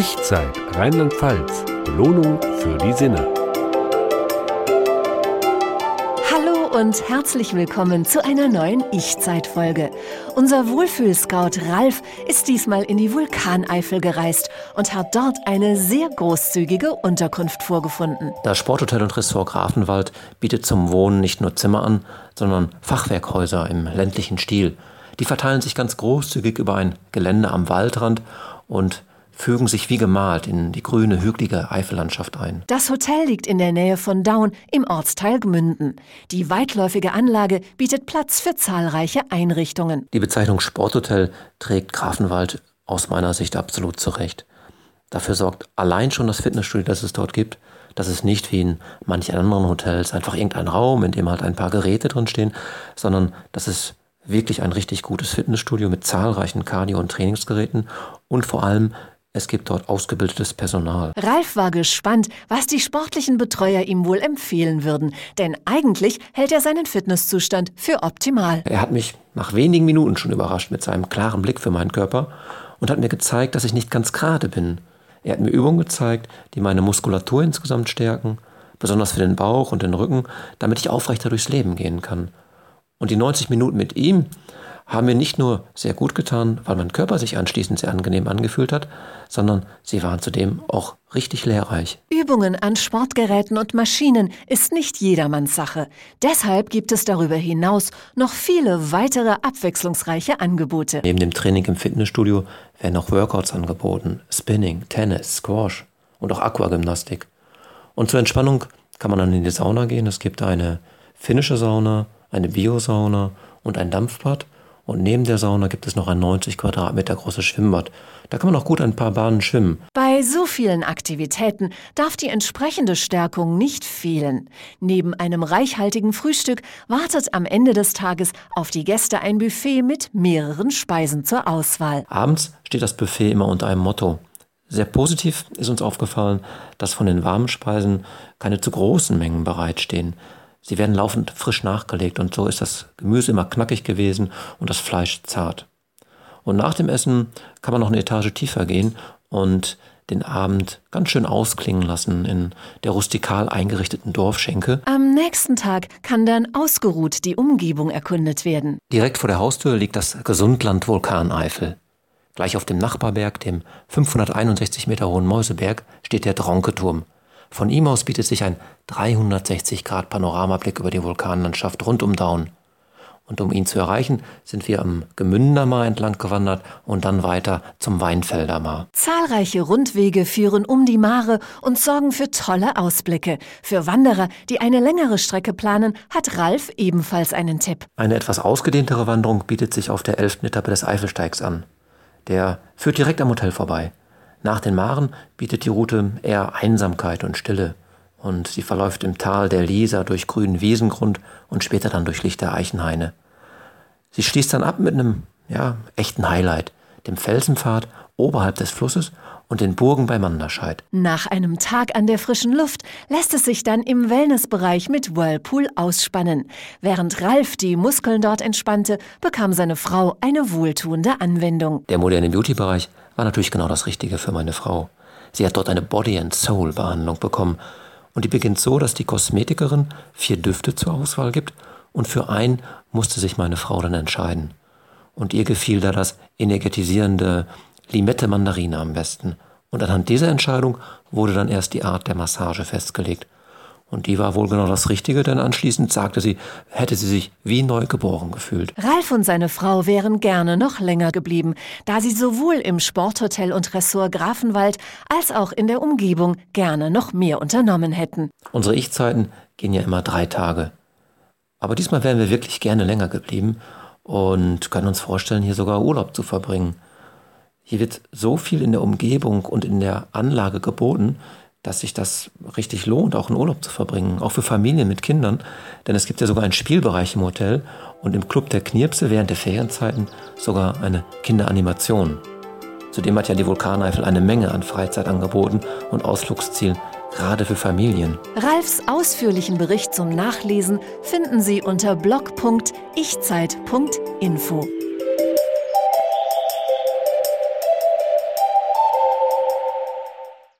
Ich-Zeit Rheinland-Pfalz. Belohnung für die Sinne. Hallo und herzlich willkommen zu einer neuen Ich-Zeit-Folge. Unser Wohlfühlscout Ralf ist diesmal in die Vulkaneifel gereist und hat dort eine sehr großzügige Unterkunft vorgefunden. Das Sporthotel und Ressort Grafenwald bietet zum Wohnen nicht nur Zimmer an, sondern Fachwerkhäuser im ländlichen Stil. Die verteilen sich ganz großzügig über ein Gelände am Waldrand und fügen sich wie gemalt in die grüne, hügelige Eifellandschaft ein. Das Hotel liegt in der Nähe von Daun im Ortsteil Gmünden. Die weitläufige Anlage bietet Platz für zahlreiche Einrichtungen. Die Bezeichnung Sporthotel trägt Grafenwald aus meiner Sicht absolut zurecht. Dafür sorgt allein schon das Fitnessstudio, das es dort gibt, dass es nicht wie in manchen anderen Hotels einfach irgendein Raum, in dem halt ein paar Geräte drin stehen, sondern dass es wirklich ein richtig gutes Fitnessstudio mit zahlreichen Cardio- und Trainingsgeräten und vor allem es gibt dort ausgebildetes Personal. Ralf war gespannt, was die sportlichen Betreuer ihm wohl empfehlen würden, denn eigentlich hält er seinen Fitnesszustand für optimal. Er hat mich nach wenigen Minuten schon überrascht mit seinem klaren Blick für meinen Körper und hat mir gezeigt, dass ich nicht ganz gerade bin. Er hat mir Übungen gezeigt, die meine Muskulatur insgesamt stärken, besonders für den Bauch und den Rücken, damit ich aufrechter durchs Leben gehen kann. Und die 90 Minuten mit ihm haben mir nicht nur sehr gut getan, weil mein Körper sich anschließend sehr angenehm angefühlt hat, sondern sie waren zudem auch richtig lehrreich. Übungen an Sportgeräten und Maschinen ist nicht jedermanns Sache. Deshalb gibt es darüber hinaus noch viele weitere abwechslungsreiche Angebote. Neben dem Training im Fitnessstudio werden auch Workouts angeboten, Spinning, Tennis, Squash und auch Aquagymnastik. Und zur Entspannung kann man dann in die Sauna gehen. Es gibt eine finnische Sauna, eine Biosauna und ein Dampfbad – und neben der Sauna gibt es noch ein 90 Quadratmeter großes Schwimmbad. Da kann man auch gut ein paar Bahnen schwimmen. Bei so vielen Aktivitäten darf die entsprechende Stärkung nicht fehlen. Neben einem reichhaltigen Frühstück wartet am Ende des Tages auf die Gäste ein Buffet mit mehreren Speisen zur Auswahl. Abends steht das Buffet immer unter einem Motto. Sehr positiv ist uns aufgefallen, dass von den warmen Speisen keine zu großen Mengen bereitstehen. Sie werden laufend frisch nachgelegt und so ist das Gemüse immer knackig gewesen und das Fleisch zart. Und nach dem Essen kann man noch eine Etage tiefer gehen und den Abend ganz schön ausklingen lassen in der rustikal eingerichteten Dorfschenke. Am nächsten Tag kann dann ausgeruht die Umgebung erkundet werden. Direkt vor der Haustür liegt das Gesundland Vulkaneifel. Gleich auf dem Nachbarberg, dem 561 Meter hohen Mäuseberg, steht der Dronketurm. Von ihm aus bietet sich ein 360 Grad Panoramablick über die Vulkanlandschaft rund um Daun. Und um ihn zu erreichen, sind wir am Gemünder Mar entlang gewandert und dann weiter zum Weinfelder Mar. Zahlreiche Rundwege führen um die Mare und sorgen für tolle Ausblicke. Für Wanderer, die eine längere Strecke planen, hat Ralf ebenfalls einen Tipp. Eine etwas ausgedehntere Wanderung bietet sich auf der 11. Etappe des Eifelsteigs an. Der führt direkt am Hotel vorbei. Nach den Maren bietet die Route eher Einsamkeit und Stille und sie verläuft im Tal der Lieser durch grünen Wiesengrund und später dann durch lichte Eichenhaine. Sie schließt dann ab mit einem ja, echten Highlight, dem Felsenpfad oberhalb des Flusses und den Burgen bei Manderscheid. Nach einem Tag an der frischen Luft lässt es sich dann im Wellnessbereich mit Whirlpool ausspannen. Während Ralf die Muskeln dort entspannte, bekam seine Frau eine wohltuende Anwendung. Der moderne Beauty-Bereich war natürlich genau das Richtige für meine Frau. Sie hat dort eine Body and Soul Behandlung bekommen und die beginnt so, dass die Kosmetikerin vier Düfte zur Auswahl gibt und für einen musste sich meine Frau dann entscheiden. Und ihr gefiel da das energetisierende Limette Mandarine am besten. Und anhand dieser Entscheidung wurde dann erst die Art der Massage festgelegt. Und die war wohl genau das Richtige, denn anschließend sagte sie, hätte sie sich wie neu geboren gefühlt. Ralf und seine Frau wären gerne noch länger geblieben, da sie sowohl im Sporthotel und Ressort Grafenwald als auch in der Umgebung gerne noch mehr unternommen hätten. Unsere Ich-Zeiten gehen ja immer drei Tage. Aber diesmal wären wir wirklich gerne länger geblieben und können uns vorstellen, hier sogar Urlaub zu verbringen. Hier wird so viel in der Umgebung und in der Anlage geboten, dass sich das richtig lohnt, auch einen Urlaub zu verbringen, auch für Familien mit Kindern. Denn es gibt ja sogar einen Spielbereich im Hotel und im Club der Knirpse während der Ferienzeiten sogar eine Kinderanimation. Zudem hat ja die Vulkaneifel eine Menge an Freizeit angeboten und Ausflugszielen, gerade für Familien. Ralfs ausführlichen Bericht zum Nachlesen finden Sie unter blog.ichzeit.info.